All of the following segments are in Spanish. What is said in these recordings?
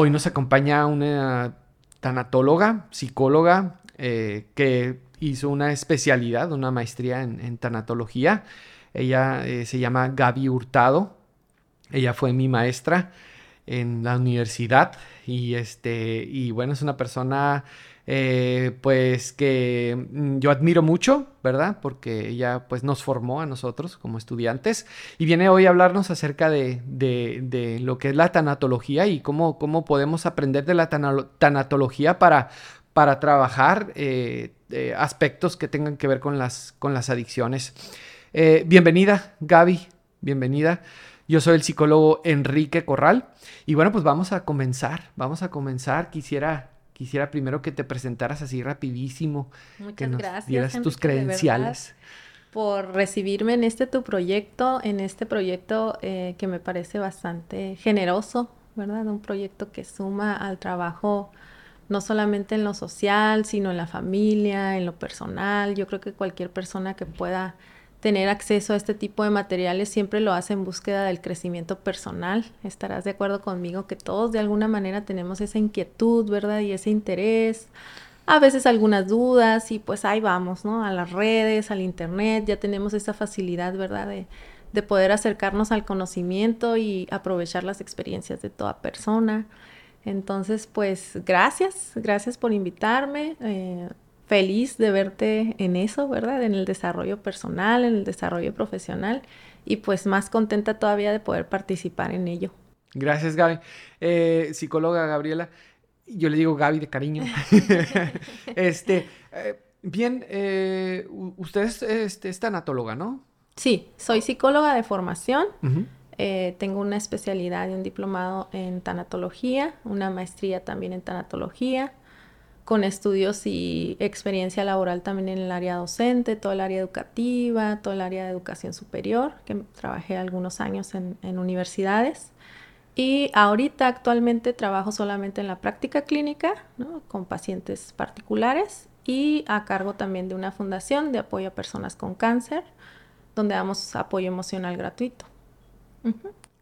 Hoy nos acompaña una tanatóloga, psicóloga, eh, que hizo una especialidad, una maestría en, tanatología. Ella eh, se llama Gaby Hurtado. Ella fue mi maestra en la universidad y este y bueno es una persona eh, pues que mm, yo admiro mucho, ¿verdad? Porque ella pues nos formó a nosotros como estudiantes y viene hoy a hablarnos acerca de, de, lo que es la tanatología y cómo, cómo podemos aprender de la tanatología para, para trabajar eh, eh, aspectos que tengan que ver con las, con las adicciones. bienvenida, Gaby, bienvenida. Yo soy el psicólogo Enrique Corral y bueno, pues vamos a comenzar, vamos a comenzar. Quisiera quisiera primero que te presentaras así rapidísimo. Muchas que nos gracias. Dieras tus credenciales. Por recibirme en este tu proyecto, en este proyecto eh, que me parece bastante generoso, ¿verdad? Un proyecto que suma al trabajo no solamente en lo social, sino en la familia, en lo personal. Yo creo que cualquier persona que pueda tener acceso a este tipo de materiales siempre lo hace en búsqueda del crecimiento personal. Estarás de acuerdo conmigo que todos de alguna manera tenemos esa inquietud, ¿verdad? Y ese interés, a veces algunas dudas y pues ahí vamos, ¿no? A las redes, al internet, ya tenemos esa facilidad, ¿verdad? De, de poder acercarnos al conocimiento y aprovechar las experiencias de toda persona. Entonces, pues gracias, gracias por invitarme. Eh, feliz de verte en eso, ¿verdad? En el desarrollo personal, en el desarrollo profesional y pues más contenta todavía de poder participar en ello. Gracias, Gaby. Eh, psicóloga Gabriela, yo le digo Gaby de cariño. este, eh, bien, eh, usted es, este, es, tanatóloga, ¿no? Sí, soy psicóloga de formación. tengo una especialidad y un diplomado en tanatología, una maestría también en tanatología con estudios y experiencia laboral también en el área docente, todo el área educativa, todo el área de educación superior, que trabajé algunos años en, universidades. Y ahorita actualmente trabajo solamente en la práctica clínica, con pacientes particulares y a cargo también de una fundación de apoyo a personas con cáncer, donde damos apoyo emocional gratuito.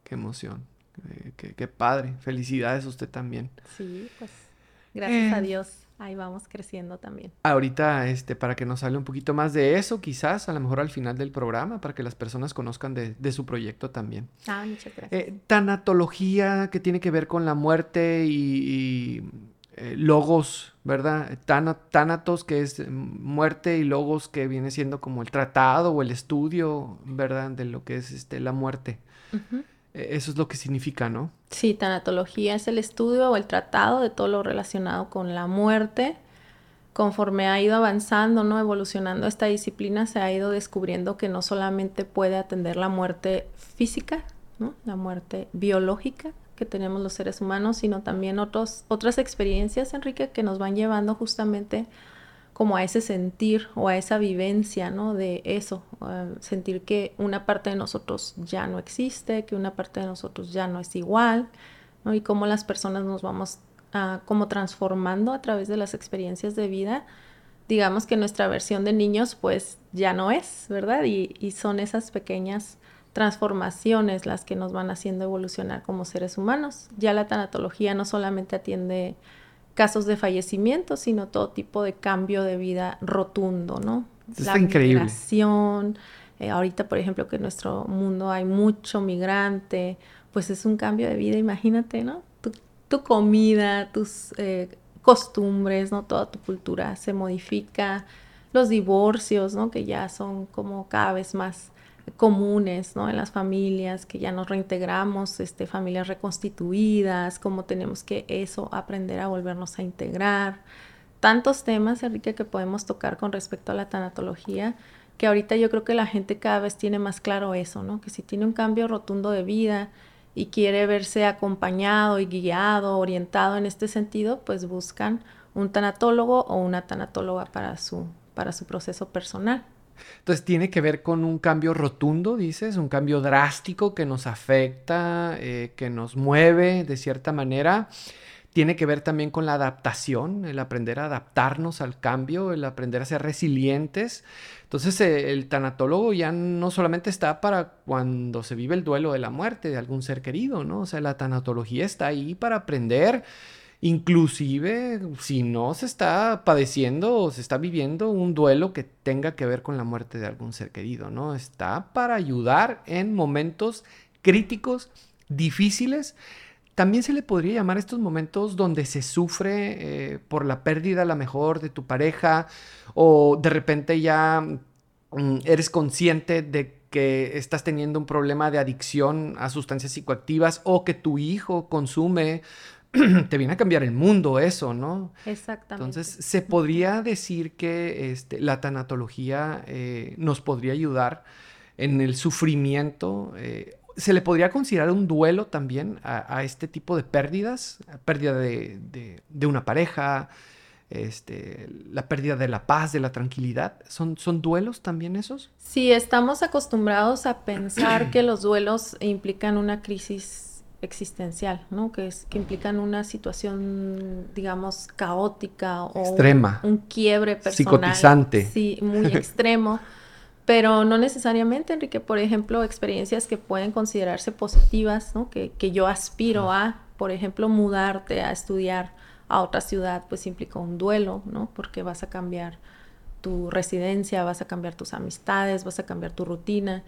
Qué emoción, qué, qué, padre. Felicidades a usted también. Sí, pues gracias a eh, Dios ahí vamos creciendo también. Ahorita, este, para que nos hable un poquito más de eso, quizás a lo mejor al final del programa, para que las personas conozcan de, su proyecto también. Ah, muchas gracias. Eh, tanatología que tiene que ver con la muerte y, eh, logos, ¿verdad? Tanatos, que es muerte, y logos, que viene siendo como el tratado o el estudio, ¿verdad? De lo que es este, la muerte. E, eso es lo que significa, ¿no? Sí, tanatología es el estudio o el tratado de todo lo relacionado con la muerte. Conforme ha ido avanzando, ¿no? Evolucionando esta disciplina, se ha ido descubriendo que no solamente puede atender la muerte física, ¿no? La muerte biológica que tenemos los seres humanos, sino también otros, otras experiencias, Enrique, que nos van llevando justamente como a ese sentir o a esa vivencia, ¿no? De eso, sentir que una parte de nosotros ya no existe, que una parte de nosotros ya no es igual, ¿no? Y cómo las personas nos vamos a, como transformando a través de las experiencias de vida. Digamos que nuestra versión de niños pues ya no es, ¿verdad? Y, y son esas pequeñas transformaciones las que nos van haciendo evolucionar como seres humanos. Ya la tanatología no solamente atiende casos de fallecimiento, sino todo tipo de cambio de vida rotundo, ¿no? Está la increíble. Migración, eh, ahorita, por ejemplo, que en nuestro mundo hay mucho migrante, pues es un cambio de vida, imagínate, ¿no? Tu, comida, tus eh, costumbres, ¿no? Toda tu cultura se modifica, los divorcios, ¿no? Que ya son como cada vez más comunes, ¿no? En las familias, que ya nos reintegramos, este, familias reconstituidas, cómo tenemos que eso aprender a volvernos a integrar. Tantos temas, Enrique, que podemos tocar con respecto a la tanatología, que ahorita yo creo que la gente cada vez tiene más claro eso, ¿no? Que si tiene un cambio rotundo de vida y quiere verse acompañado y guiado, orientado en este sentido, pues buscan un tanatólogo o una tanatóloga para su, para su proceso personal. Entonces tiene que ver con un cambio rotundo, dices, un cambio drástico que nos afecta, eh, que nos mueve de cierta manera. tiene que ver también con la adaptación, el aprender a adaptarnos al cambio, el aprender a ser resilientes. Entonces eh, el tanatólogo ya no solamente está para cuando se vive el duelo de la muerte de algún ser querido, ¿no? O sea, la tanatología está ahí para aprender, inclusive si no se está padeciendo o se está viviendo un duelo que tenga que ver con la muerte de algún ser querido, ¿no? Está para ayudar en momentos críticos, difíciles también se le podría llamar estos momentos donde se sufre eh, por la pérdida a la mejor de tu pareja o de repente ya mm, eres consciente de que estás teniendo un problema de adicción a sustancias psicoactivas o que tu hijo consume, te viene a cambiar el mundo eso, ¿no? Exactamente. Entonces, se podría decir que este, la tanatología eh, nos podría ayudar en el sufrimiento eh, ¿Se le podría considerar un duelo también a, este tipo de pérdidas? Pérdida de, una pareja, este, la pérdida de la paz, de la tranquilidad. ¿Son, ¿Son duelos también esos? Sí, estamos acostumbrados a pensar que los duelos implican una crisis existencial, ¿no? Que, es, que implican una situación, digamos, caótica o extrema, un, quiebre personal. Psicotizante. Sí, muy extremo. Pero no necesariamente, Enrique, por ejemplo, experiencias que pueden considerarse positivas, ¿no? que, que yo aspiro a, por ejemplo, mudarte a estudiar a otra ciudad, pues implica un duelo, ¿no? Porque vas a cambiar tu residencia, vas a cambiar tus amistades, vas a cambiar tu rutina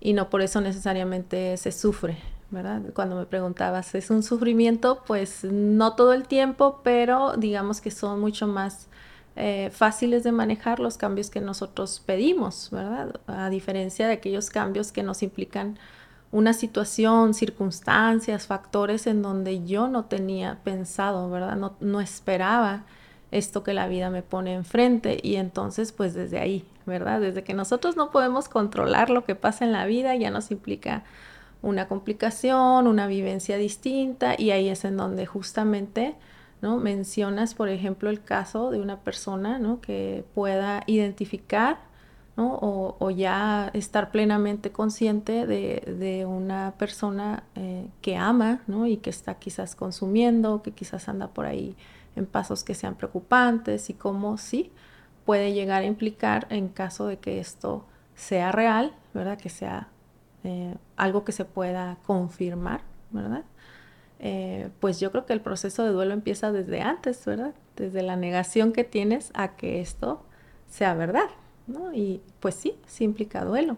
y no por eso necesariamente se sufre, ¿verdad? Cuando me preguntabas, ¿es un sufrimiento? Pues no todo el tiempo, pero digamos que son mucho más eh, fáciles de manejar los cambios que nosotros pedimos, ¿verdad? A diferencia de aquellos cambios que nos implican una situación, circunstancias, factores en donde yo no tenía pensado, ¿verdad? No, no esperaba esto que la vida me pone enfrente y entonces pues desde ahí, ¿verdad? Desde que nosotros no podemos controlar lo que pasa en la vida ya nos implica una complicación, una vivencia distinta y ahí es en donde justamente ¿no? Mencionas, por ejemplo, el caso de una persona, ¿no? Que pueda identificar, ¿no? O, ya estar plenamente consciente de, una persona eh, que ama. Y que está quizás consumiendo, que quizás anda por ahí en pasos que sean preocupantes y cómo sí puede llegar a implicar en caso de que esto sea real, ¿verdad? Que sea eh, algo que se pueda confirmar, ¿verdad? Eh, pues yo creo que el proceso de duelo empieza desde antes, ¿verdad? Desde la negación que tienes a que esto sea verdad, ¿no? Y pues sí, sí implica duelo.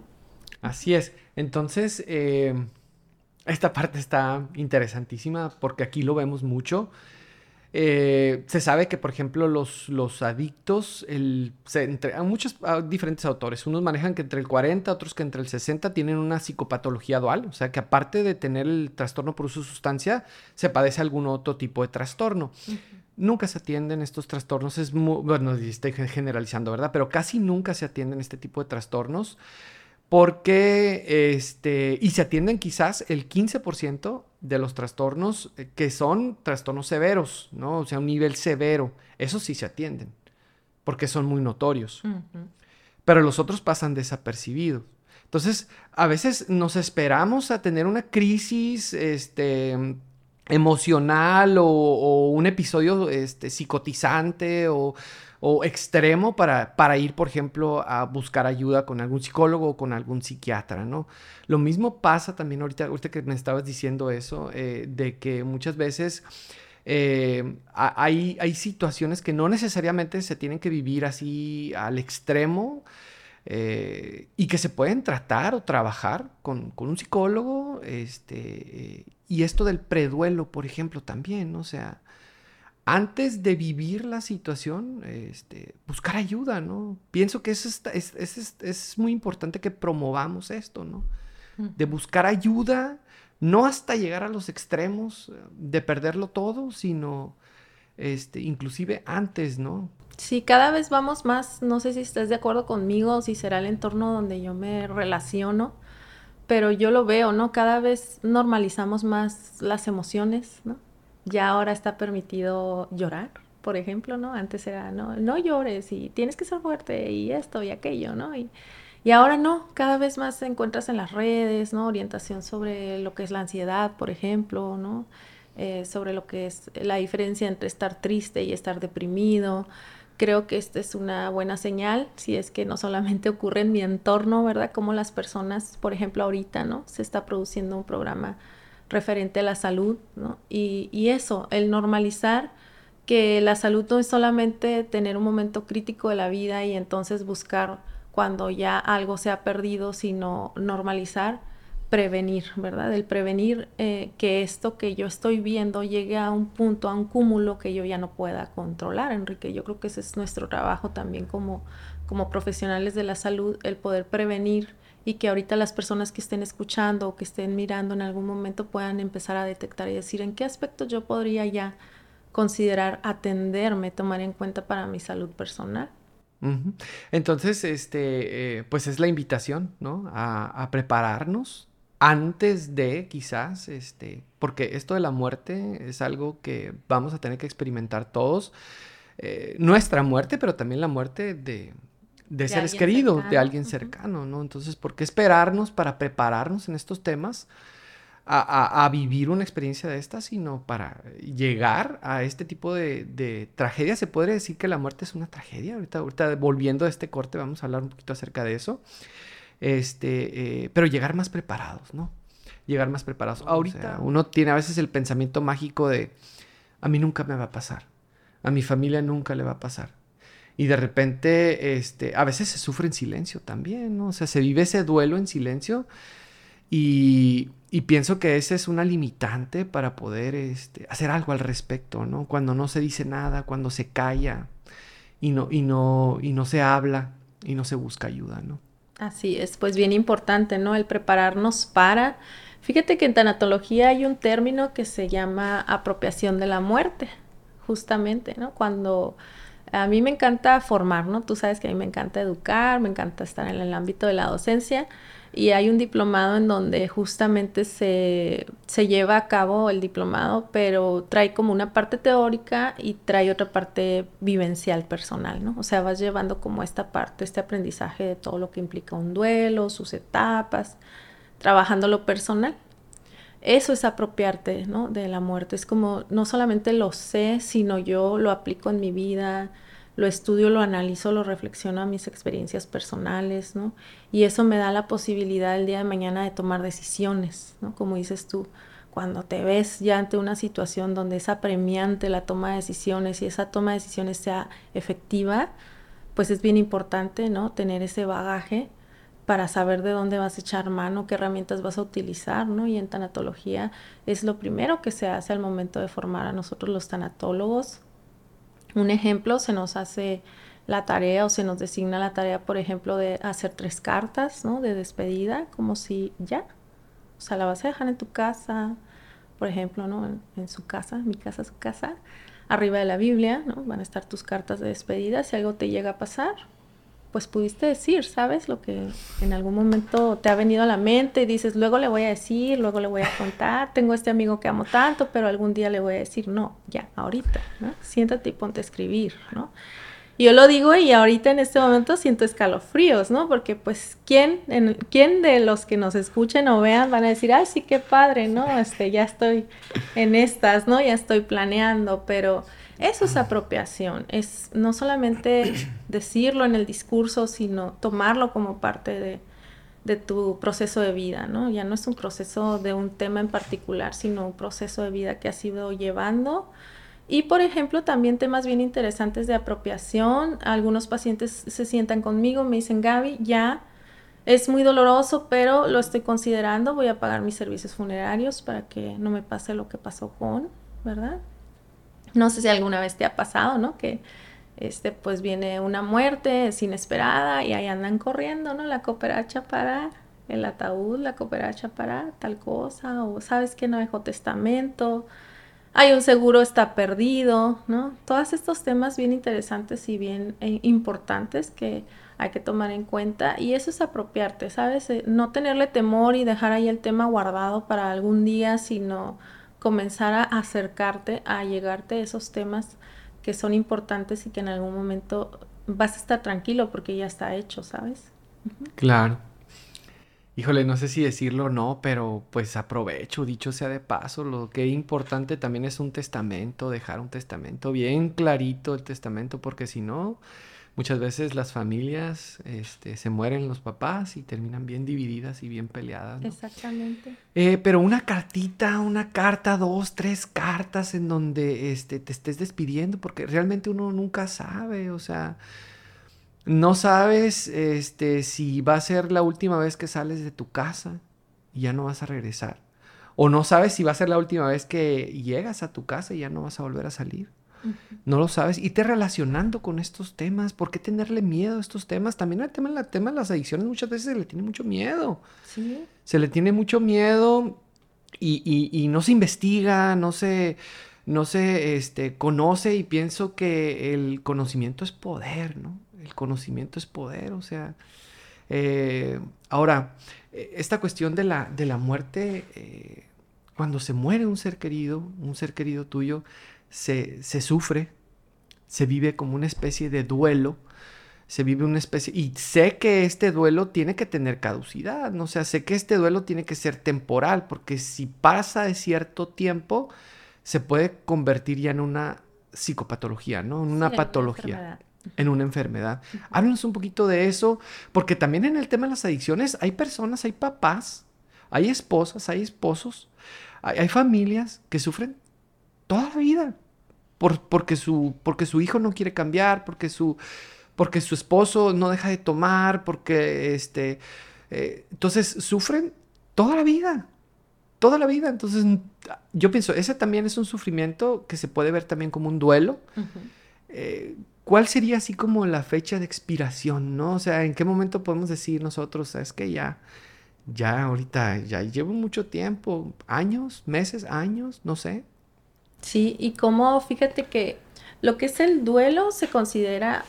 Así es. Entonces, eh, esta parte está interesantísima porque aquí lo vemos mucho. Eh, se sabe que, por ejemplo, los, los adictos, el, entre, hay muchos diferentes autores. Unos manejan que entre el 40, otros que entre el 60 tienen una psicopatología dual. O sea, que aparte de tener el trastorno por uso de sustancia, se padece algún otro tipo de trastorno. Nunca se atienden estos trastornos. Es muy, bueno, estoy generalizando, ¿verdad? Pero casi nunca se atienden este tipo de trastornos porque, este, y se atienden quizás el 15% de los trastornos eh, que son trastornos severos, ¿no? O sea, un nivel severo. Esos sí se atienden, porque son muy notorios. Pero los otros pasan desapercibidos. Entonces, a veces nos esperamos a tener una crisis, este, emocional o, un episodio este, psicotizante o, extremo para, para, ir, por ejemplo, a buscar ayuda con algún psicólogo o con algún psiquiatra, ¿no? Lo mismo pasa también ahorita, ahorita que me estabas diciendo eso, eh, de que muchas veces... Eh, hay, hay situaciones que no necesariamente se tienen que vivir así al extremo, eh, y que se pueden tratar o trabajar con, un psicólogo, este, y esto del preduelo, por ejemplo, también, o sea, antes de vivir la situación, este, buscar ayuda, ¿no? Pienso que es, es, es, es, muy importante que promovamos esto, ¿no? De buscar ayuda, no hasta llegar a los extremos de perderlo todo, sino este, inclusive antes, ¿no? Sí, cada vez vamos más, no sé si estás de acuerdo conmigo o si será el entorno donde yo me relaciono, pero yo lo veo, ¿no? Cada vez normalizamos más las emociones, ¿no? Ya ahora está permitido llorar, por ejemplo, ¿no? Antes era, no, no llores y tienes que ser fuerte y esto y aquello, ¿no? Y, ahora no, cada vez más encuentras en las redes, ¿no? Orientación sobre lo que es la ansiedad, por ejemplo, ¿no? eh, sobre lo que es la diferencia entre estar triste y estar deprimido. Creo que esta es una buena señal, si es que no solamente ocurre en mi entorno, ¿verdad? Como las personas, por ejemplo, ahorita, ¿no? Se está produciendo un programa referente a la salud, ¿no? Y, eso, el normalizar que la salud no es solamente tener un momento crítico de la vida y entonces buscar cuando ya algo se ha perdido, sino normalizar prevenir, ¿verdad? El prevenir eh, que esto que yo estoy viendo llegue a un punto, a un cúmulo que yo ya no pueda controlar, Enrique. Yo creo que ese es nuestro trabajo también como, como profesionales de la salud, el poder prevenir y que ahorita las personas que estén escuchando o que estén mirando en algún momento puedan empezar a detectar y decir en qué aspectos yo podría ya considerar atenderme, tomar en cuenta para mi salud personal. Entonces, este, eh, pues es la invitación, ¿no? A, a prepararnos antes de quizás, este, porque esto de la muerte es algo que vamos a tener que experimentar todos. Eh, nuestra muerte, pero también la muerte de, de, seres queridos, de alguien cercano, ¿no? Entonces, ¿por qué esperarnos para prepararnos en estos temas a, a, vivir una experiencia de esta, sino para llegar a este tipo de, de, tragedia? Se podría decir que la muerte es una tragedia. Ahorita, ahorita volviendo a este corte, vamos a hablar un poquito acerca de eso. Este, eh, pero llegar más preparados, ¿no? Llegar más preparados. Ahorita uno tiene a veces el pensamiento mágico de, a mí nunca me va a pasar, a mi familia nunca le va a pasar. Y de repente, este, a veces se sufre en silencio también, ¿no? O sea, se vive ese duelo en silencio y, y pienso que esa es una limitante para poder este, hacer algo al respecto, ¿no? Cuando no se dice nada, cuando se calla y no, y no, y no se habla y no se busca ayuda, ¿no? Así es, pues bien importante, ¿no? El prepararnos para... Fíjate que en tanatología hay un término que se llama apropiación de la muerte, justamente, ¿no? Cuando a mí me encanta formar, ¿no? Tú sabes que a mí me encanta educar, me encanta estar en el ámbito de la docencia y hay un diplomado en donde justamente se, se, lleva a cabo el diplomado, pero trae como una parte teórica y trae otra parte vivencial personal, ¿no? O sea, vas llevando como esta parte, este aprendizaje de todo lo que implica un duelo, sus etapas, trabajando lo personal. Eso es apropiarte, ¿no? De la muerte. Es como, no solamente lo sé, sino yo lo aplico en mi vida, lo estudio, lo analizo, lo reflexiono a mis experiencias personales, ¿no? Y eso me da la posibilidad el día de mañana de tomar decisiones, ¿no? Como dices tú, cuando te ves ya ante una situación donde es apremiante la toma de decisiones y esa toma de decisiones sea efectiva, pues es bien importante, ¿no? Tener ese bagaje para saber de dónde vas a echar mano, qué herramientas vas a utilizar, ¿no? Y en tanatología es lo primero que se hace al momento de formar a nosotros los tanatólogos, un ejemplo, se nos hace la tarea o se nos designa la tarea, por ejemplo, de hacer tres cartas, ¿no? De despedida, como si ya, o sea, la vas a dejar en tu casa, por ejemplo, ¿no? En, su casa, mi casa, su casa, arriba de la Biblia, ¿no? Van a estar tus cartas de despedida, si algo te llega a pasar, pues pudiste decir, ¿sabes? Lo que en algún momento te ha venido a la mente y dices, luego le voy a decir, luego le voy a contar, tengo este amigo que amo tanto, pero algún día le voy a decir, no, ya, ahorita, ¿no? Siéntate y ponte a escribir, ¿no? yo lo digo y ahorita en este momento siento escalofríos, ¿no? Porque pues, ¿quién, ¿quién de los que nos escuchen o vean van a decir, ay, sí, qué padre, ¿no? Este, ya estoy en estas, ¿no? Ya estoy planeando, pero eso es apropiación, es no solamente decirlo en el discurso, sino tomarlo como parte de, de, tu proceso de vida, ¿no? Ya no es un proceso de un tema en particular, sino un proceso de vida que has ido llevando. Y, por ejemplo, también temas bien interesantes de apropiación. Algunos pacientes se sientan conmigo, me dicen, Gaby, ya es muy doloroso, pero lo estoy considerando, voy a pagar mis servicios funerarios para que no me pase lo que pasó con, ¿verdad? No sé si alguna vez te ha pasado, ¿no? Que este, pues viene una muerte, es inesperada y ahí andan corriendo, ¿no? La cooperacha para el ataúd, la cooperacha para tal cosa, o sabes que no dejó testamento, hay un seguro está perdido, ¿no? Todos estos temas bien interesantes y bien eh, importantes que hay que tomar en cuenta y eso es apropiarte, ¿sabes? Eh, no tenerle temor y dejar ahí el tema guardado para algún día, sino comenzar a acercarte, a llegarte a esos temas que son importantes y que en algún momento vas a estar tranquilo porque ya está hecho, ¿sabes? Claro. Híjole, no sé si decirlo o no, pero pues aprovecho, dicho sea de paso, lo que es importante también es un testamento, dejar un testamento bien clarito el testamento, porque si no, muchas veces las familias este, se mueren los papás y terminan bien divididas y bien peleadas. Exactamente. Eh, pero una cartita, una carta, dos, tres cartas en donde este, te estés despidiendo, porque realmente uno nunca sabe, o sea no sabes este, si va a ser la última vez que sales de tu casa y ya no vas a regresar. O no sabes si va a ser la última vez que llegas a tu casa y ya no vas a volver a salir. No lo sabes. Y te relacionando con estos temas. ¿Por qué tenerle miedo a estos temas? También el tema, el tema de las adicciones muchas veces se le tiene mucho miedo. Sí. Se le tiene mucho miedo y, y, no se investiga, no se, no se este, conoce y pienso que el conocimiento es poder, ¿no? el conocimiento es poder, o sea, eh, ahora, esta cuestión de la, de la muerte, eh, cuando se muere un ser querido, un ser querido tuyo, se, sufre, se vive como una especie de duelo, se vive una especie, y sé que este duelo tiene que tener caducidad, ¿no? o sea, sé que este duelo tiene que ser temporal, porque si pasa de cierto tiempo, se puede convertir ya en una psicopatología, ¿no? En una patología en una enfermedad. Háblanos un poquito de eso, porque también en el tema de las adicciones hay personas, hay papás, hay esposas, hay esposos, hay, familias que sufren toda la vida por, porque, su, porque su hijo no quiere cambiar, porque su, porque su esposo no deja de tomar, porque este... Eh, entonces sufren toda la vida, toda la vida. Entonces yo pienso, ese también es un sufrimiento que se puede ver también como un duelo. ¿cuál sería así como la fecha de expiración, no? O sea, ¿en qué momento podemos decir nosotros, es que ya, ya ahorita, ya llevo mucho tiempo, años, meses, años, no sé? Sí, y como, fíjate que lo que es el duelo se considera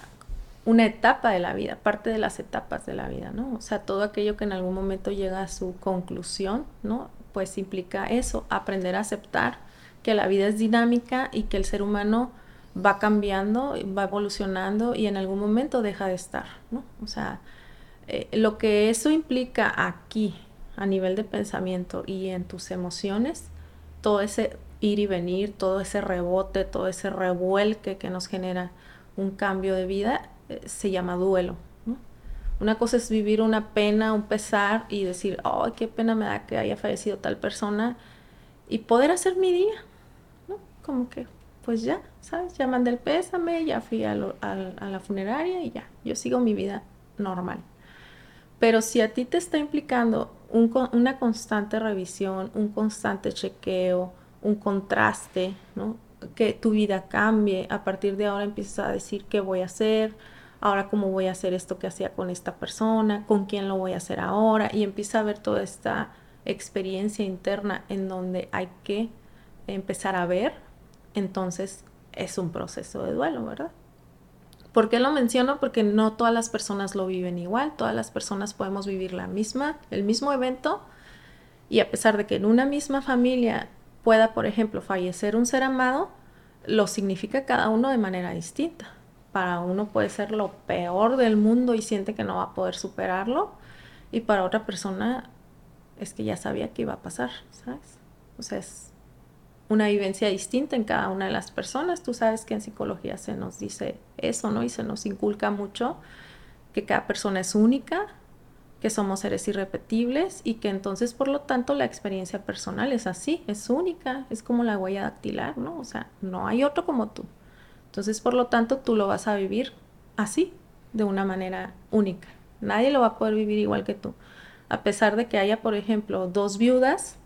una etapa de la vida, parte de las etapas de la vida, ¿no? O sea, todo aquello que en algún momento llega a su conclusión, ¿no? Pues implica eso, aprender a aceptar que la vida es dinámica y que el ser humano va cambiando, va evolucionando y en algún momento deja de estar, ¿no? O sea, eh, lo que eso implica aquí, a nivel de pensamiento y en tus emociones, todo ese ir y venir, todo ese rebote, todo ese revuelque que nos genera un cambio de vida, eh, se llama duelo. Una cosa es vivir una pena, un pesar y decir, ay, qué pena me da que haya fallecido tal persona y poder hacer mi día, ¿no? Como que pues ya, ¿sabes? Ya mandé el pésame, ya fui a, la funeraria y ya, yo sigo mi vida normal. Pero si a ti te está implicando una constante revisión, un constante chequeo, un contraste. Que tu vida cambie, a partir de ahora empiezas a decir qué voy a hacer, ahora cómo voy a hacer esto que hacía con esta persona, con quién lo voy a hacer ahora, y empieza a ver toda esta experiencia interna en donde hay que empezar a ver entonces es un proceso de duelo, ¿verdad? ¿Por qué lo menciono? Porque no todas las personas lo viven igual, todas las personas podemos vivir la misma, el mismo evento y a pesar de que en una misma familia pueda, por ejemplo, fallecer un ser amado, lo significa cada uno de manera distinta. Para uno puede ser lo peor del mundo y siente que no va a poder superarlo y para otra persona es que ya sabía que iba a pasar, ¿sabes? O sea, es una vivencia distinta en cada una de las personas. Tú sabes que en psicología se nos dice eso, ¿no? Y se nos inculca mucho que cada persona es única, que somos seres irrepetibles y que entonces, por lo tanto, la experiencia personal es así, es única, es como la huella dactilar, ¿no? O sea, no hay otro como tú. Entonces, por lo tanto, tú lo vas a vivir así, de una manera única. Nadie lo va a poder vivir igual que tú. A pesar de que haya, por ejemplo, dos viudas,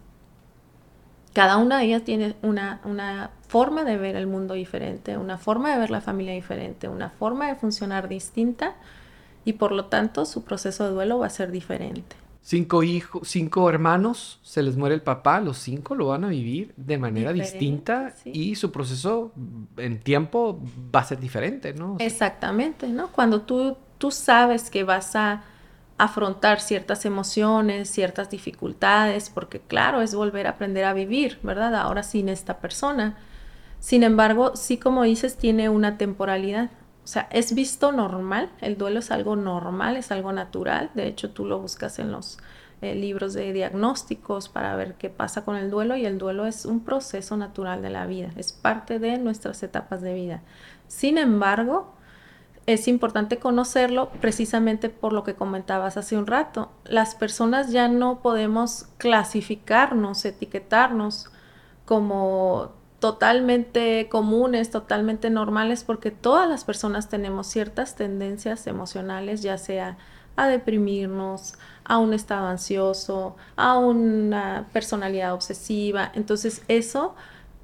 cada una de ellas tiene una, una forma de ver el mundo diferente, una forma de ver la familia diferente, una forma de funcionar distinta y por lo tanto su proceso de duelo va a ser diferente. Cinco hijos, cinco hermanos, se les muere el papá, los cinco lo van a vivir de manera distinta y su proceso en tiempo va a ser diferente, ¿no? Exactamente, ¿no? Cuando tú, tú sabes que vas a afrontar ciertas emociones, ciertas dificultades, porque claro, es volver a aprender a vivir, ¿verdad? Ahora sin esta persona. Sin embargo, sí como dices, tiene una temporalidad. O sea, es visto normal, el duelo es algo normal, es algo natural. De hecho, tú lo buscas en los eh, libros de diagnósticos para ver qué pasa con el duelo y el duelo es un proceso natural de la vida, es parte de nuestras etapas de vida. Sin embargo, es importante conocerlo precisamente por lo que comentabas hace un rato. Las personas ya no podemos clasificarnos, etiquetarnos como totalmente comunes, totalmente normales, porque todas las personas tenemos ciertas tendencias emocionales, ya sea a deprimirnos, a un estado ansioso, a una personalidad obsesiva. Entonces eso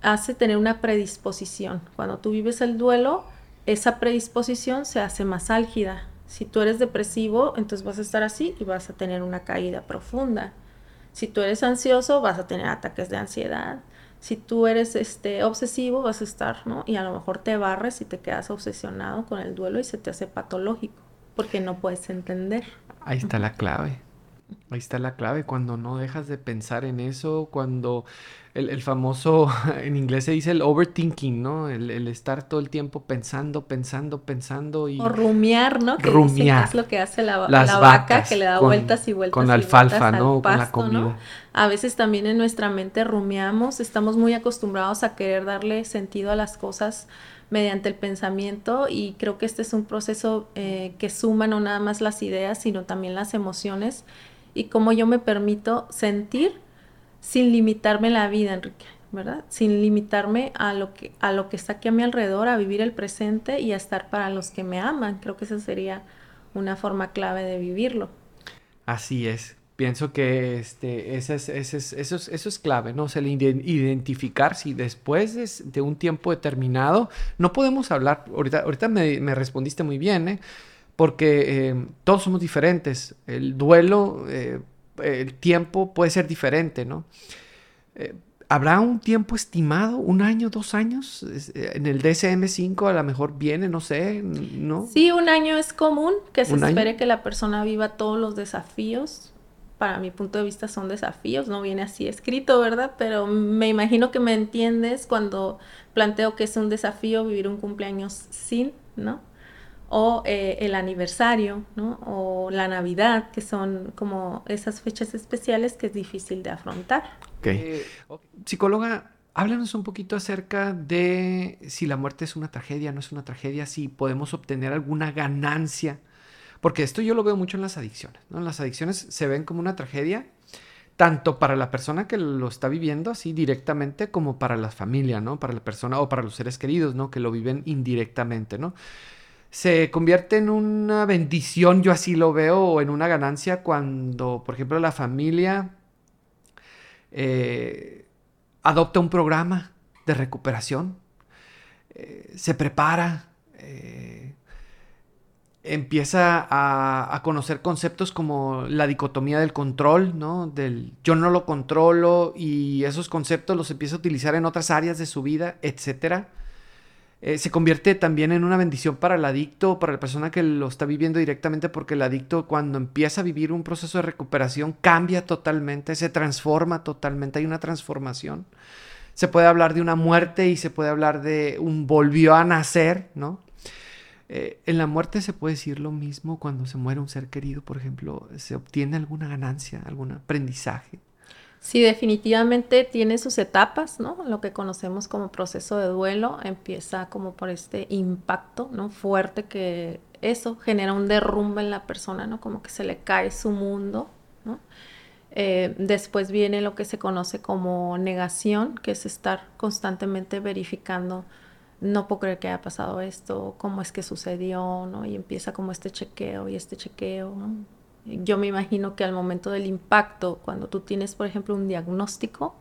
hace tener una predisposición. Cuando tú vives el duelo, esa predisposición se hace más álgida. Si tú eres depresivo, entonces vas a estar así y vas a tener una caída profunda. Si tú eres ansioso, vas a tener ataques de ansiedad. Si tú eres este, obsesivo, vas a estar, ¿no? Y a lo mejor te barres y te quedas obsesionado con el duelo y se te hace patológico porque no puedes entender. Ahí está la clave. Ahí está la clave, cuando no dejas de pensar en eso, cuando el, famoso, en inglés se dice el overthinking, ¿no? El, estar todo el tiempo pensando, pensando, pensando y... O rumiar, ¿no? Que rumiar. es lo que hace la, vaca, que le da vueltas y vueltas. Con la alfalfa, ¿no? con la comida. A veces también en nuestra mente rumiamos, estamos muy acostumbrados a querer darle sentido a las cosas mediante el pensamiento y creo que este es un proceso eh, que suma no nada más las ideas, sino también las emociones y cómo yo me permito sentir sin limitarme la vida, Enrique, ¿verdad? Sin limitarme a lo que a lo que está aquí a mi alrededor, a vivir el presente y a estar para los que me aman. Creo que esa sería una forma clave de vivirlo. Así es. Pienso que este, ese es, ese es, eso, es, eso es clave, ¿no? O sea, identificar si después de, un tiempo determinado, no podemos hablar, ahorita, ahorita me, me respondiste muy bien, ¿eh? Porque eh, todos somos diferentes. El duelo, eh, el tiempo puede ser diferente, ¿no? Eh, ¿Habrá un tiempo estimado? ¿Un año, dos años? En el DSM-5 a lo mejor viene, no sé, ¿no? Sí, un año es común que se espere que la persona viva todos los desafíos para mi punto de vista son desafíos, no viene así escrito, ¿verdad? Pero me imagino que me entiendes cuando planteo que es un desafío vivir un cumpleaños sin, ¿no? O eh, el aniversario, ¿no? O la Navidad, que son como esas fechas especiales que es difícil de afrontar. Ok. Eh, Psicóloga, háblanos un poquito acerca de si la muerte es una tragedia, no es una tragedia, si podemos obtener alguna ganancia porque esto yo lo veo mucho en las adicciones. ¿no? Las adicciones se ven como una tragedia, tanto para la persona que lo está viviendo así directamente, como para la familia, ¿no? Para la persona o para los seres queridos, ¿no? Que lo viven indirectamente, ¿no? Se convierte en una bendición, yo así lo veo, o en una ganancia cuando, por ejemplo, la familia eh, adopta un programa de recuperación, eh, se prepara, eh, empieza a, conocer conceptos como la dicotomía del control, ¿no? Del yo no lo controlo y esos conceptos los empieza a utilizar en otras áreas de su vida, etc. Eh, se convierte también en una bendición para el adicto, para la persona que lo está viviendo directamente, porque el adicto cuando empieza a vivir un proceso de recuperación cambia totalmente, se transforma totalmente, hay una transformación. Se puede hablar de una muerte y se puede hablar de un volvió a nacer, ¿no? Eh, en la muerte se puede decir lo mismo cuando se muere un ser querido, por ejemplo, ¿se obtiene alguna ganancia, algún aprendizaje? Sí, definitivamente tiene sus etapas, ¿no? Lo que conocemos como proceso de duelo empieza como por este impacto, ¿no? Fuerte que eso genera un derrumbe en la persona, ¿no? Como que se le cae su mundo, ¿no? Eh, después viene lo que se conoce como negación, que es estar constantemente verificando no puedo creer que haya pasado esto, cómo es que sucedió, ¿no? Y empieza como este chequeo y este chequeo, ¿no? Yo me imagino que al momento del impacto, cuando tú tienes, por ejemplo, un diagnóstico,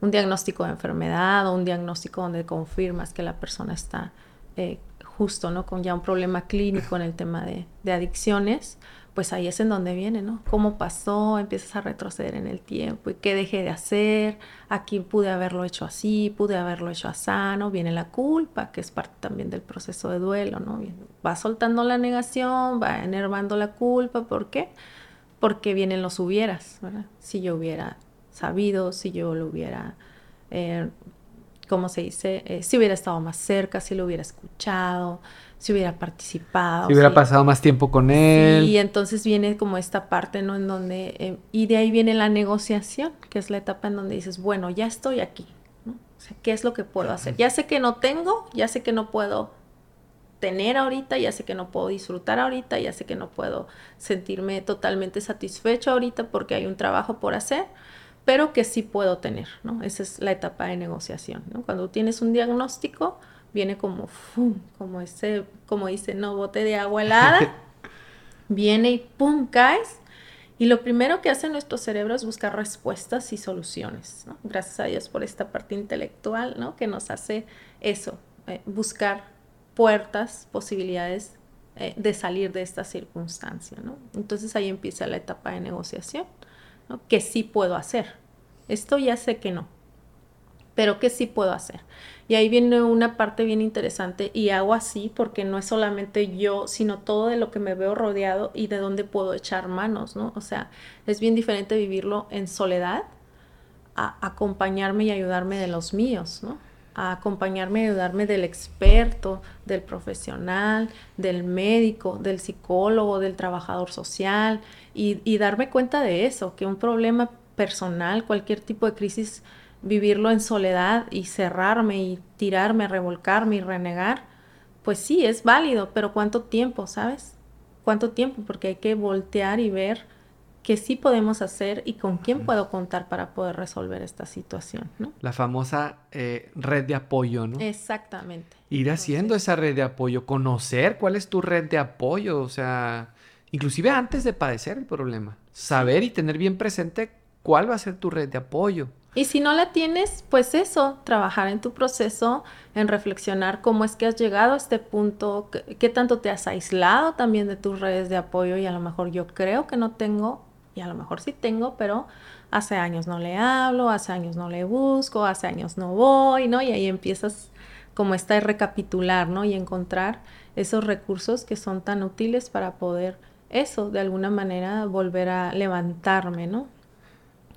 un diagnóstico de enfermedad o un diagnóstico donde confirmas que la persona está eh, justo, ¿no? Con ya un problema clínico en el tema de, adicciones, pues ahí es en donde viene, ¿no? ¿Cómo pasó? Empiezas a retroceder en el tiempo y qué dejé de hacer, aquí pude haberlo hecho así, pude haberlo hecho así, ¿no? Viene la culpa, que es parte también del proceso de duelo, ¿no? Va soltando la negación, va enervando la culpa, ¿por qué? Porque vienen los hubieras, ¿verdad? Si yo hubiera sabido, si yo lo hubiera eh, como se dice, eh, si hubiera estado más cerca, si lo hubiera escuchado, si hubiera participado. Si hubiera pasado más tiempo con él. Y entonces viene como esta parte, ¿no? En donde, eh, y de ahí viene la negociación, que es la etapa en donde dices, bueno, ya estoy aquí, ¿no? O sea, ¿qué es lo que puedo hacer? Ya sé que no tengo, ya sé que no puedo tener ahorita, ya sé que no puedo disfrutar ahorita, ya sé que no puedo sentirme totalmente satisfecho ahorita porque hay un trabajo por hacer, pero que sí puedo tener, ¿no? Esa es la etapa de negociación, ¿no? Cuando tienes un diagnóstico, viene como, como ese, como dice, no, bote de agua helada, viene y pum, caes. Y lo primero que hace nuestro cerebro es buscar respuestas y soluciones, ¿no? Gracias a Dios por esta parte intelectual, ¿no? Que nos hace eso, eh, buscar puertas, posibilidades eh, de salir de esta circunstancia, ¿no? Entonces ahí empieza la etapa de negociación, Que sí puedo hacer. Esto ya sé que no, pero que sí puedo hacer. Y ahí viene una parte bien interesante y hago así porque no es solamente yo, sino todo de lo que me veo rodeado y de dónde puedo echar manos, ¿no? O sea, es bien diferente vivirlo en soledad a acompañarme y ayudarme de los míos, ¿no? A acompañarme y ayudarme del experto, del profesional, del médico, del psicólogo, del trabajador social y, y darme cuenta de eso, que un problema personal, cualquier tipo de crisis vivirlo en soledad y cerrarme y tirarme, revolcarme y renegar, pues sí, es válido, pero ¿cuánto tiempo, sabes? ¿Cuánto tiempo? Porque hay que voltear y ver qué sí podemos hacer y con quién puedo contar para poder resolver esta situación, ¿no? La famosa eh, red de apoyo, ¿no? Exactamente. Ir haciendo esa red de apoyo, conocer cuál es tu red de apoyo, o sea, inclusive antes de padecer el problema, saber y tener bien presente cuál va a ser tu red de apoyo. Y si no la tienes, pues eso, trabajar en tu proceso, en reflexionar cómo es que has llegado a este punto, qué, tanto te has aislado también de tus redes de apoyo y a lo mejor yo creo que no tengo, y a lo mejor sí tengo, pero hace años no le hablo, hace años no le busco, hace años no voy, ¿no? Y ahí empiezas como esta a recapitular, ¿no? Y encontrar esos recursos que son tan útiles para poder eso, de alguna manera, volver a levantarme, ¿no?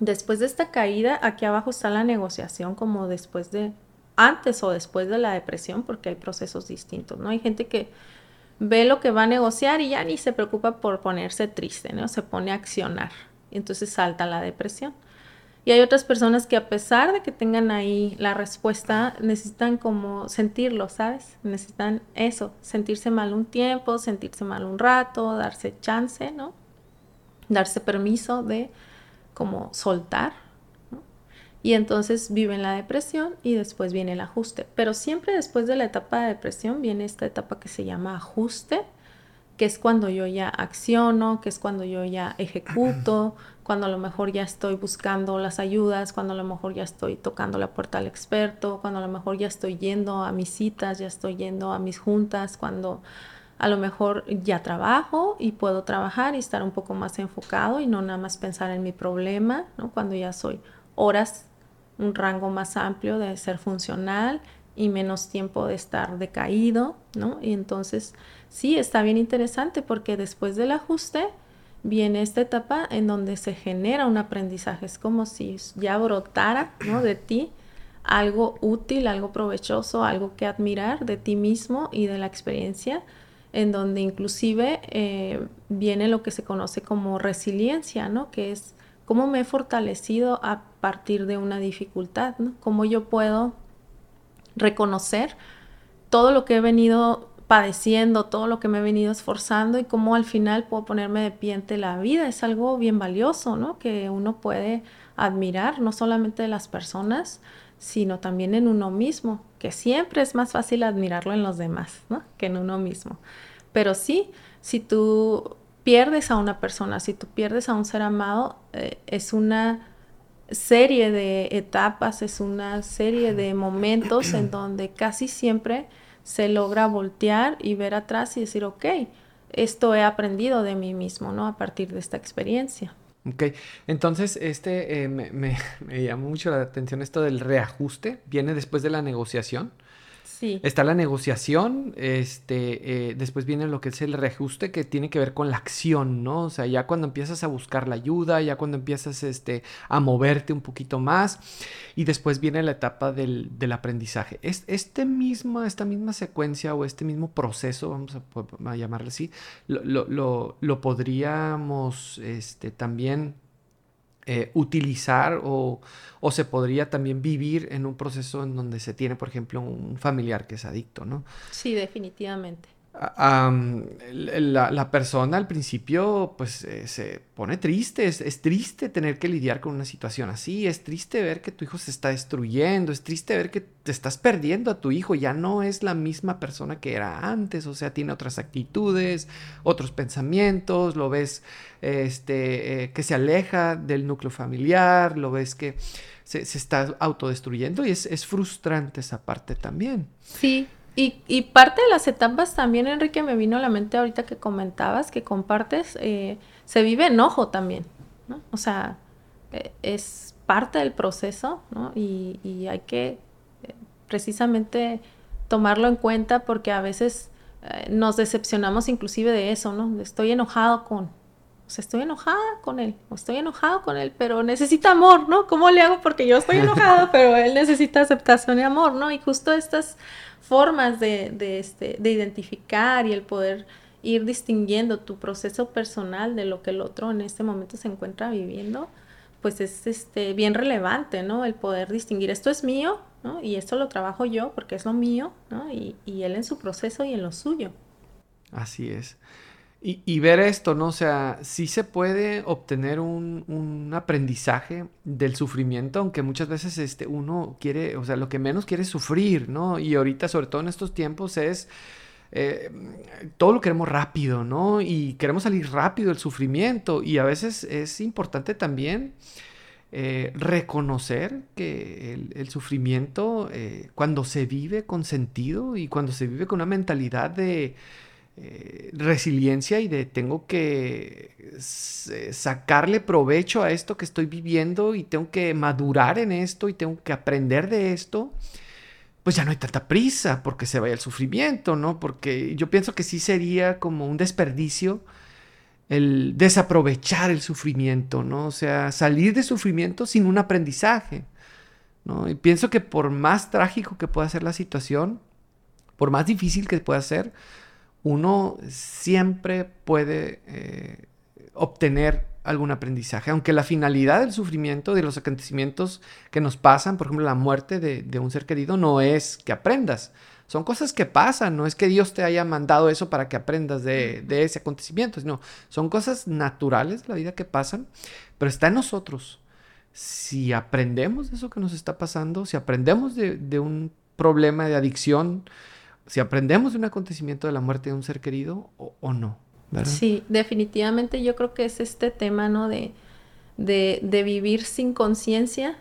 Después de esta caída, aquí abajo está la negociación como después de, antes o después de la depresión, porque hay procesos distintos, ¿no? Hay gente que ve lo que va a negociar y ya ni se preocupa por ponerse triste, ¿no? Se pone a accionar y entonces salta la depresión. Y hay otras personas que a pesar de que tengan ahí la respuesta, necesitan como sentirlo, ¿sabes? Necesitan eso, sentirse mal un tiempo, sentirse mal un rato, darse chance, ¿no? Darse permiso de como soltar, y entonces viven la depresión y después viene el ajuste. Pero siempre después de la etapa de depresión viene esta etapa que se llama ajuste, que es cuando yo ya acciono, que es cuando yo ya ejecuto, cuando a lo mejor ya estoy buscando las ayudas, cuando a lo mejor ya estoy tocando la puerta al experto, cuando a lo mejor ya estoy yendo a mis citas, ya estoy yendo a mis juntas, cuando a lo mejor ya trabajo y puedo trabajar y estar un poco más enfocado y no nada más pensar en mi problema, ¿no? Cuando ya soy horas, un rango más amplio de ser funcional y menos tiempo de estar decaído, ¿no? Y entonces sí, está bien interesante porque después del ajuste viene esta etapa en donde se genera un aprendizaje, es como si ya brotara, ¿no? De ti algo útil, algo provechoso, algo que admirar de ti mismo y de la experiencia en donde inclusive eh, viene lo que se conoce como resiliencia, ¿no? Que es cómo me he fortalecido a partir de una dificultad, ¿no? Cómo yo puedo reconocer todo lo que he venido padeciendo, todo lo que me he venido esforzando y cómo al final puedo ponerme de pie ante la vida. Es algo bien valioso, ¿no? Que uno puede admirar, no solamente de las personas, sino también en uno mismo, que siempre es más fácil admirarlo en los demás. Que en uno mismo. Pero sí, si tú pierdes a una persona, si tú pierdes a un ser amado, eh, es una serie de etapas, es una serie de momentos en donde casi siempre se logra voltear y ver atrás y decir, ok, esto he aprendido de mí mismo, ¿no? A partir de esta experiencia. Ok, entonces este eh, me, me, me, llamó mucho la atención esto del reajuste, viene después de la negociación. Está la negociación, este, eh, después viene lo que es el reajuste que tiene que ver con la acción, ¿no? O sea, ya cuando empiezas a buscar la ayuda, ya cuando empiezas este, a moverte un poquito más, y después viene la etapa del, aprendizaje. Es, este mismo, esta misma secuencia o este mismo proceso, vamos a, llamarle así, lo, lo podríamos este, también eh, utilizar o, se podría también vivir en un proceso en donde se tiene, por ejemplo, un familiar que es adicto, ¿no? Sí, definitivamente la, persona al principio pues eh, se pone triste, es, triste tener que lidiar con una situación así, es triste ver que tu hijo se está destruyendo, es triste ver que te estás perdiendo a tu hijo, ya no es la misma persona que era antes, o sea, tiene otras actitudes, otros pensamientos, lo ves este, eh, que se aleja del núcleo familiar, lo ves que se, se está autodestruyendo. Y es, es frustrante esa parte también. Sí, y, parte de las etapas también, Enrique, me vino a la mente ahorita que comentabas, que compartes, eh, se vive enojo también, ¿no? O sea, eh, es parte del proceso, ¿no? Y, y hay que eh, precisamente tomarlo en cuenta porque a veces nos decepcionamos inclusive de eso, ¿no? Estoy enojado con, o sea, estoy enojada con él, o estoy enojado con él, pero necesita amor, ¿no? ¿Cómo le hago? Porque yo estoy enojado, pero él necesita aceptación y amor, ¿no? Y justo estas formas de, este, de identificar y el poder ir distinguiendo tu proceso personal de lo que el otro en este momento se encuentra viviendo, pues es este, bien relevante, ¿no? El poder distinguir, esto es mío, ¿no? Y esto lo trabajo yo porque es lo mío, ¿no? Y, y él en su proceso y en lo suyo. Así es. Y, ver esto, ¿no? O sea, sí se puede obtener un, aprendizaje del sufrimiento, aunque muchas veces este, uno quiere, o sea, lo que menos quiere es sufrir, ¿no? Y ahorita, sobre todo en estos tiempos, es... Eh, todo lo queremos rápido, ¿no? Y queremos salir rápido del sufrimiento. Y a veces es importante también eh, reconocer que el, sufrimiento, eh, cuando se vive con sentido y cuando se vive con una mentalidad de eh, resiliencia y de tengo que sacarle provecho a esto que estoy viviendo y tengo que madurar en esto y tengo que aprender de esto, pues ya no hay tanta prisa porque se vaya el sufrimiento, ¿no? Porque yo pienso que sí sería como un desperdicio el desaprovechar el sufrimiento, ¿no? O sea, salir de sufrimiento sin un aprendizaje, ¿no? Y pienso que por más trágico que pueda ser la situación, por más difícil que pueda ser, uno siempre puede eh, obtener algún aprendizaje, aunque la finalidad del sufrimiento, de los acontecimientos que nos pasan, por ejemplo la muerte de, un ser querido, no es que aprendas, son cosas que pasan, no es que Dios te haya mandado eso para que aprendas de, ese acontecimiento, sino son cosas naturales de la vida que pasan, pero está en nosotros. Si aprendemos de eso que nos está pasando, si aprendemos de, de un problema de adicción, si aprendemos de un acontecimiento de la muerte de un ser querido o, no. Sí, definitivamente yo creo que es este tema, ¿no? De, de, vivir sin conciencia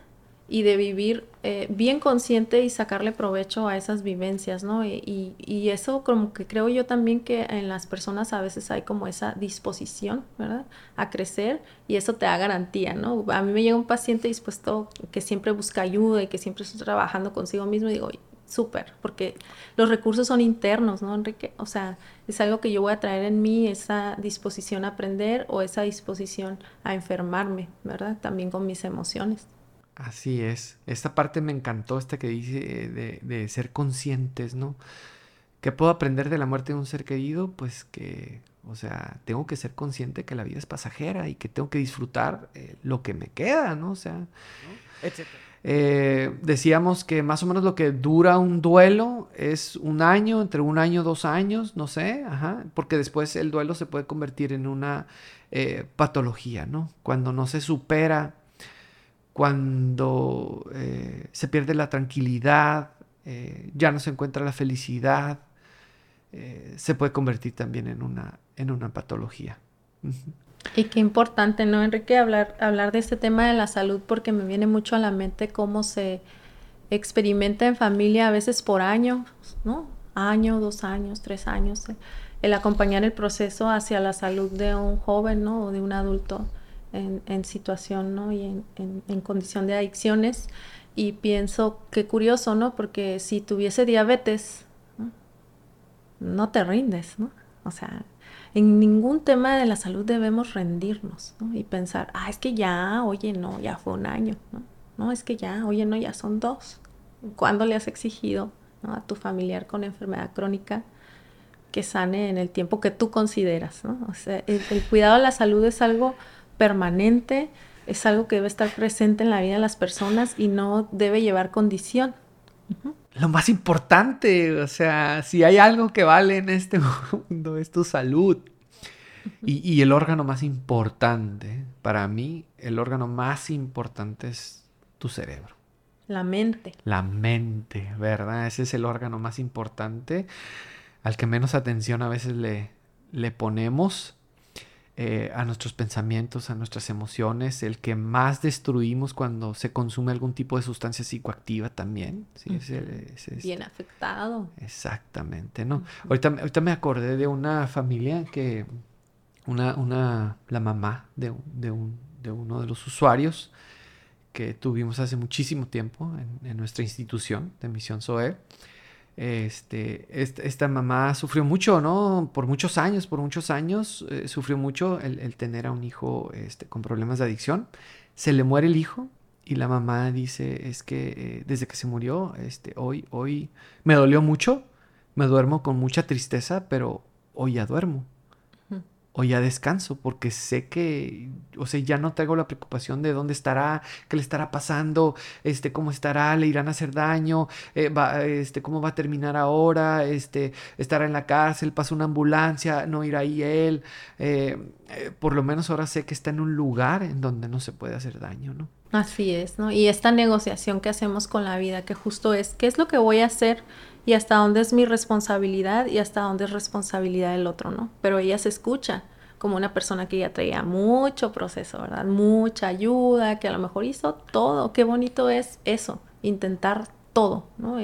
y de vivir eh, bien consciente y sacarle provecho a esas vivencias, ¿no? Y, y, eso como que creo yo también que en las personas a veces hay como esa disposición, ¿verdad? A crecer y eso te da garantía, ¿no? A mí me llega un paciente dispuesto que siempre busca ayuda y que siempre está trabajando consigo mismo y digo, súper, porque los recursos son internos, ¿no, Enrique? O sea, es algo que yo voy a traer en mí, esa disposición a aprender o esa disposición a enfermarme, ¿verdad? También con mis emociones. Así es. Esta parte me encantó, esta que dice de, de ser conscientes, ¿no? ¿Qué puedo aprender de la muerte de un ser querido? Pues que, o sea, tengo que ser consciente que la vida es pasajera y que tengo que disfrutar eh, lo que me queda, ¿no? O sea, ¿no? etcétera. Eh, decíamos que más o menos lo que dura un duelo es un año, entre un año, dos años, no sé, porque después el duelo se puede convertir en una eh, patología, ¿no? Cuando no se supera, cuando eh, se pierde la tranquilidad, ya no se encuentra la felicidad, se puede convertir también en una, en una patología. Y qué importante, ¿no, Enrique? Hablar, hablar de este tema de la salud porque me viene mucho a la mente cómo se experimenta en familia a veces por años, ¿no? Año, dos años, tres años, eh, el acompañar el proceso hacia la salud de un joven, ¿no? O de un adulto en, situación, ¿no? Y en, en, en condición de adicciones. Y pienso, qué curioso, ¿no? Porque si tuviese diabetes, no, te rindes, ¿no? O sea, en ningún tema de la salud debemos rendirnos ¿no? y pensar, ah, es que ya, oye, no, ya fue un año, ¿no? No, es que ya, oye, no, ya son dos. ¿Cuándo le has exigido a tu familiar con enfermedad crónica que sane en el tiempo que tú consideras? O sea, el, cuidado de la salud es algo permanente, es algo que debe estar presente en la vida de las personas y no debe llevar condición. Lo más importante, o sea, si hay algo que vale en este mundo es tu salud. y, y, el órgano más importante, para mí, el órgano más importante es tu cerebro. La mente. La mente, ¿verdad? Ese es el órgano más importante al que menos atención a veces le, le ponemos. Eh, a nuestros pensamientos, a nuestras emociones, el que más destruimos cuando se consume algún tipo de sustancia psicoactiva también. ¿sí? Bien afectado. Exactamente, ¿no? ahorita, ahorita me acordé de una familia que, una, una, la mamá de, de, un, de uno de los usuarios que tuvimos hace muchísimo tiempo en, nuestra institución de Misión SOE. Este, esta, mamá sufrió mucho, ¿no? Por muchos años, por muchos años, eh, sufrió mucho el, tener a un hijo este, con problemas de adicción. Se le muere el hijo y la mamá dice, es que eh, desde que se murió, este, hoy, hoy me dolió mucho, me duermo con mucha tristeza, pero hoy ya duermo o ya descanso, porque sé que, o sea, ya no tengo la preocupación de dónde estará, qué le estará pasando, este, cómo estará, le irán a hacer daño, eh, va, este, cómo va a terminar ahora, este, estará en la cárcel, pasa una ambulancia, no irá ahí él, eh, eh, por lo menos ahora sé que está en un lugar en donde no se puede hacer daño, ¿no? Así es, ¿no? Y esta negociación que hacemos con la vida, que justo es, ¿qué es lo que voy a hacer? Y hasta dónde es mi responsabilidad y hasta dónde es responsabilidad del otro, ¿no? Pero ella se escucha como una persona que ya traía mucho proceso, ¿verdad? Mucha ayuda, que a lo mejor hizo todo. Qué bonito es eso, intentar todo, ¿no?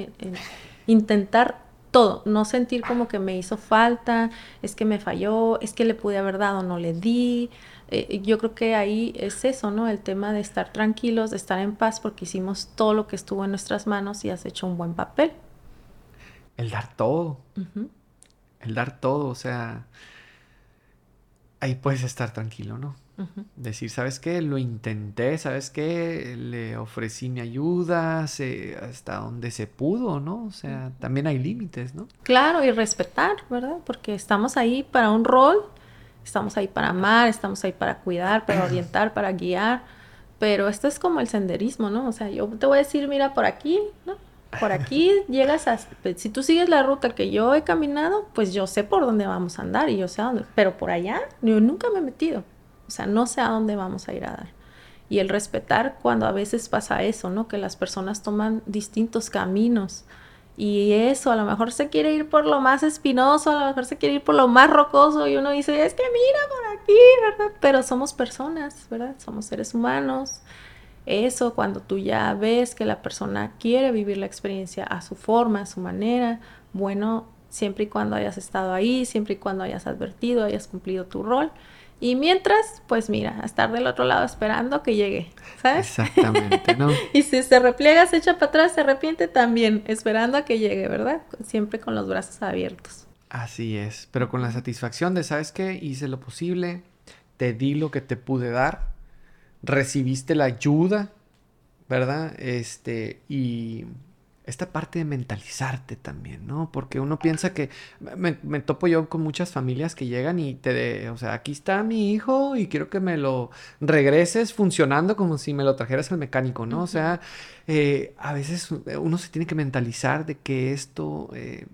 Intentar todo, no sentir como que me hizo falta, es que me falló, es que le pude haber dado, no le di. Eh, yo creo que ahí es eso, ¿no? El tema de estar tranquilos, de estar en paz, porque hicimos todo lo que estuvo en nuestras manos y has hecho un buen papel el dar todo. El dar todo, o sea, ahí puedes estar tranquilo, ¿no? Decir, ¿sabes qué? Lo intenté, ¿sabes qué? Le ofrecí mi ayuda hasta donde se pudo, ¿no? O sea, también hay límites, ¿no? Claro, y respetar, ¿verdad? Porque estamos ahí para un rol, estamos ahí para amar, estamos ahí para cuidar, para orientar, para guiar, pero esto es como el senderismo, ¿no? O sea, yo te voy a decir, mira, por aquí, ¿no? Por aquí llegas a... Si tú sigues la ruta que yo he caminado, pues yo sé por dónde vamos a andar y yo sé a dónde. Pero por allá yo nunca me he metido. O sea, no sé a dónde vamos a ir a dar. Y el respetar cuando a veces pasa eso, ¿no? Que las personas toman distintos caminos. Y eso, a lo mejor se quiere ir por lo más espinoso, a lo mejor se quiere ir por lo más rocoso y uno dice, es que mira por aquí, ¿verdad? Pero somos personas, ¿verdad? Somos seres humanos eso, cuando tú ya ves que la persona quiere vivir la experiencia a su forma, a su manera, bueno, siempre y cuando hayas estado ahí, siempre y cuando hayas advertido, hayas cumplido tu rol. Y mientras, pues mira, estar del otro lado esperando que llegue, ¿sabes? Exactamente, ¿no? y si se repliega, se echa para atrás, se arrepiente también, esperando a que llegue, ¿verdad? Siempre con los brazos abiertos. Así es, pero con la satisfacción de, ¿sabes qué? Hice lo posible, te di lo que te pude dar, recibiste la ayuda, ¿verdad? Este, y esta parte de mentalizarte también, ¿no? Porque uno piensa que, me, topo yo con muchas familias que llegan y te, de, o sea, aquí está mi hijo y quiero que me lo regreses funcionando como si me lo trajeras al mecánico, ¿no? O sea, eh, a veces uno se tiene que mentalizar de que esto eh,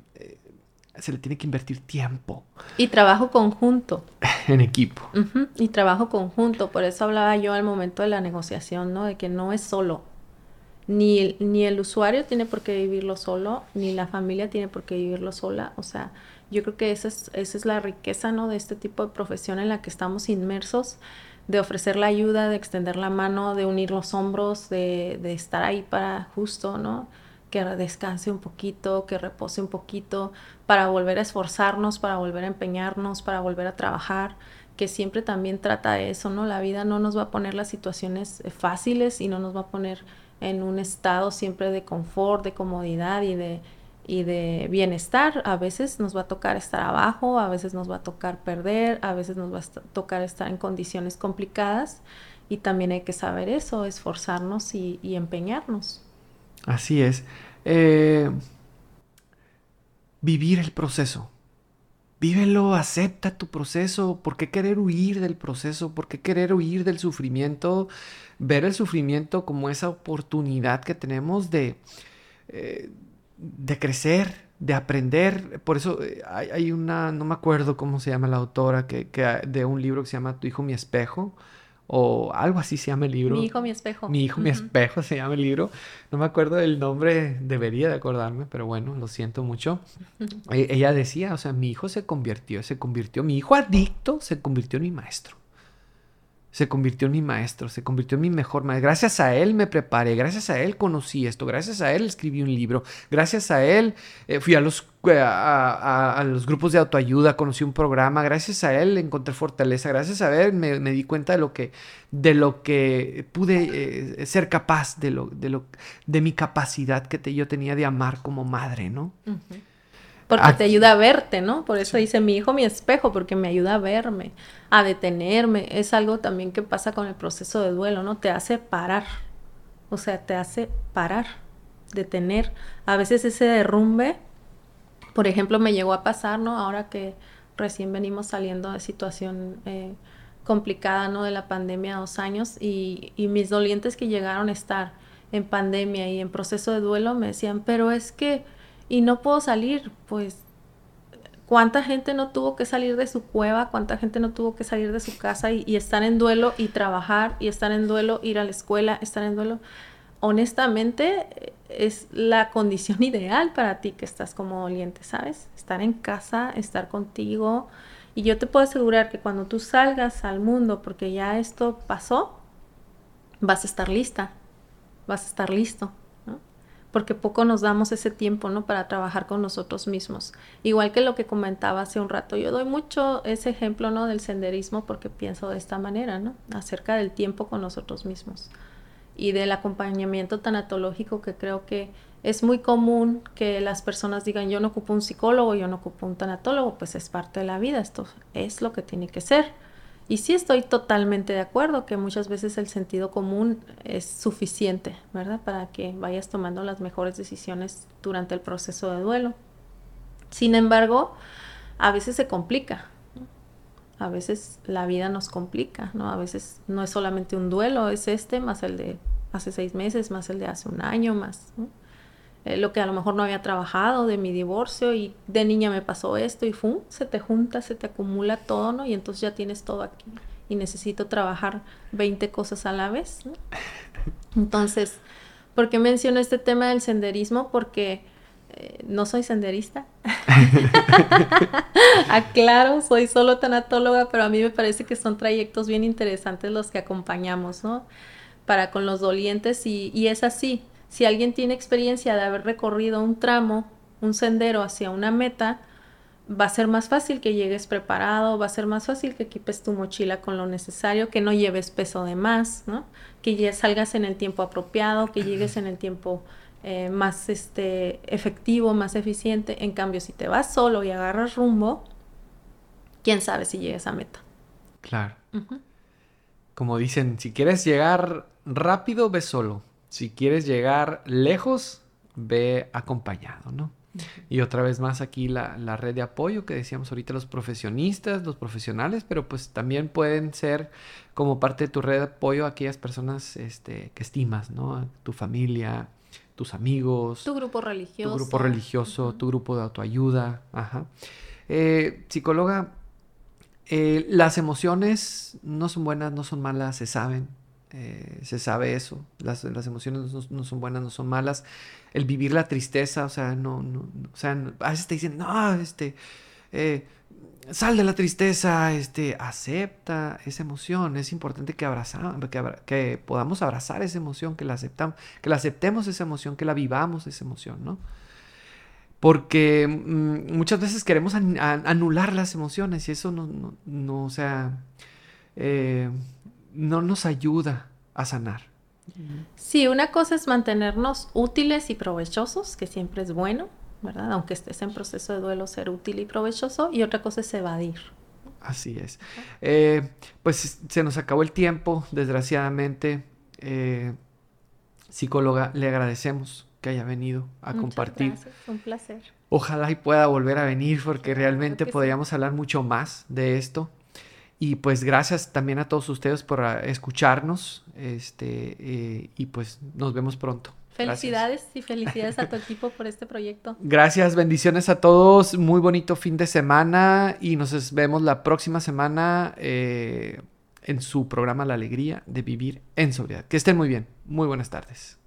se le tiene que invertir tiempo. Y trabajo conjunto. en equipo. Y trabajo conjunto. Por eso hablaba yo al momento de la negociación, ¿no? De que no es solo. Ni el, ni el usuario tiene por qué vivirlo solo, ni la familia tiene por qué vivirlo sola. O sea, yo creo que esa es, esa es la riqueza, ¿no? De este tipo de profesión en la que estamos inmersos, de ofrecer la ayuda, de extender la mano, de unir los hombros, de, de estar ahí para justo, ¿no? Que descanse un poquito, que repose un poquito, para volver a esforzarnos, para volver a empeñarnos, para volver a trabajar, que siempre también trata de eso, ¿no? La vida no nos va a poner las situaciones eh, fáciles y no nos va a poner en un estado siempre de confort, de comodidad y de, y de bienestar. A veces nos va a tocar estar abajo, a veces nos va a tocar perder, a veces nos va a tocar estar en condiciones complicadas y también hay que saber eso, esforzarnos y, empeñarnos. Así es. Eh, vivir el proceso. Vívelo, acepta tu proceso. ¿Por qué querer huir del proceso? ¿Por qué querer huir del sufrimiento? Ver el sufrimiento como esa oportunidad que tenemos de, eh, de crecer, de aprender. Por eso eh, hay, una, no me acuerdo cómo se llama la autora, que, de un libro que se llama Tu hijo, mi espejo o algo así se llama el libro. Mi hijo, mi espejo. Mi hijo, mi espejo se llama el libro. No me acuerdo del nombre, debería de acordarme, pero bueno, lo siento mucho. E, ella decía, o sea, mi hijo se convirtió, se convirtió, mi hijo adicto se convirtió en mi maestro se convirtió en mi maestro, se convirtió en mi mejor maestro. Gracias a él me preparé, gracias a él conocí esto, gracias a él escribí un libro, gracias a él eh, fui a los, eh, a, los grupos de autoayuda, conocí un programa, gracias a él encontré fortaleza, gracias a él me, di cuenta de lo que, de lo que pude eh, ser capaz, de, lo, de, lo, de mi capacidad que yo tenía de amar como madre, ¿no? Porque te ayuda a verte, ¿no? Por eso dice mi hijo mi espejo, porque me ayuda a verme, a detenerme. Es algo también que pasa con el proceso de duelo, ¿no? Te hace parar. O sea, te hace parar, detener. A veces ese derrumbe, por ejemplo, me llegó a pasar, ¿no? Ahora que recién venimos saliendo de situación eh, complicada, ¿no? De la pandemia, dos años, y, y mis dolientes que llegaron a estar en pandemia y en proceso de duelo me decían, pero es que y no puedo salir, pues cuánta gente no tuvo que salir de su cueva, cuánta gente no tuvo que salir de su casa y, estar en duelo y trabajar y estar en duelo, ir a la escuela, estar en duelo. Honestamente, es la condición ideal para ti que estás como doliente, ¿sabes? Estar en casa, estar contigo. Y yo te puedo asegurar que cuando tú salgas al mundo, porque ya esto pasó, vas a estar lista, vas a estar listo porque poco nos damos ese tiempo, ¿no? Para trabajar con nosotros mismos. Igual que lo que comentaba hace un rato, yo doy mucho ese ejemplo, ¿no? Del senderismo porque pienso de esta manera, ¿no? Acerca del tiempo con nosotros mismos y del acompañamiento tanatológico que creo que es muy común que las personas digan yo no ocupo un psicólogo, yo no ocupo un tanatólogo, pues es parte de la vida, esto es lo que tiene que ser. Y sí estoy totalmente de acuerdo que muchas veces el sentido común es suficiente, ¿verdad? Para que vayas tomando las mejores decisiones durante el proceso de duelo. Sin embargo, a veces se complica. A veces la vida nos complica, ¿no? A veces no es solamente un duelo, es este más el de hace seis meses, más el de hace un año, más eh, lo que a lo mejor no había trabajado de mi divorcio y de niña me pasó esto y ¡fum! se te junta, se te acumula todo, ¿no? Y entonces ya tienes todo aquí y necesito trabajar 20 cosas a la vez, ¿no? Entonces, ¿por qué menciono este tema del senderismo? Porque eh, no soy senderista. Aclaro, soy solo tanatóloga, pero a mí me parece que son trayectos bien interesantes los que acompañamos, ¿no? Para con los dolientes y, y es así, si alguien tiene experiencia de haber recorrido un tramo, un sendero hacia una meta, va a ser más fácil que llegues preparado, va a ser más fácil que equipes tu mochila con lo necesario, que no lleves peso de más, ¿no? Que ya salgas en el tiempo apropiado, que llegues en el tiempo eh, más este, efectivo, más eficiente. En cambio, si te vas solo y agarras rumbo, quién sabe si llegues a meta. Claro. Como dicen, si quieres llegar rápido, ve solo si quieres llegar lejos, ve acompañado, ¿no? Y otra vez más aquí la, red de apoyo que decíamos ahorita los profesionistas, los profesionales, pero pues también pueden ser como parte de tu red de apoyo aquellas personas este, que estimas, ¿no? Tu familia, tus amigos. Tu grupo religioso. Tu grupo religioso, tu grupo de autoayuda. Ajá. Eh, psicóloga, eh, las emociones no son buenas, no son malas, se saben. Eh, se sabe eso, las, emociones no, son buenas, no son malas. El vivir la tristeza, o sea, no, no, o sea, a veces te dicen, no, este, eh, sal de la tristeza, este, acepta esa emoción. Es importante que, abrazamos, que, podamos abrazar esa emoción, que la, aceptamos, que la aceptemos esa emoción, que la vivamos esa emoción, ¿no? Porque mm, muchas veces queremos anular las emociones y eso no, no, o sea, eh, no nos ayuda a sanar. Sí, una cosa es mantenernos útiles y provechosos, que siempre es bueno, ¿verdad? Aunque estés en proceso de duelo, ser útil y provechoso. Y otra cosa es evadir. Así es. Eh, pues se nos acabó el tiempo, desgraciadamente. Eh, psicóloga, le agradecemos que haya venido a compartir. Gracias, un placer. Ojalá y pueda volver a venir porque realmente podríamos hablar mucho más de esto. Y pues gracias también a todos ustedes por ah, escucharnos. Este, eh, y pues nos vemos pronto. Felicidades y felicidades a tu equipo por este proyecto. Gracias, bendiciones a todos. Muy bonito fin de semana y nos vemos la próxima semana eh, en su programa La Alegría de Vivir en Sobriedad. Que estén muy bien. Muy buenas tardes.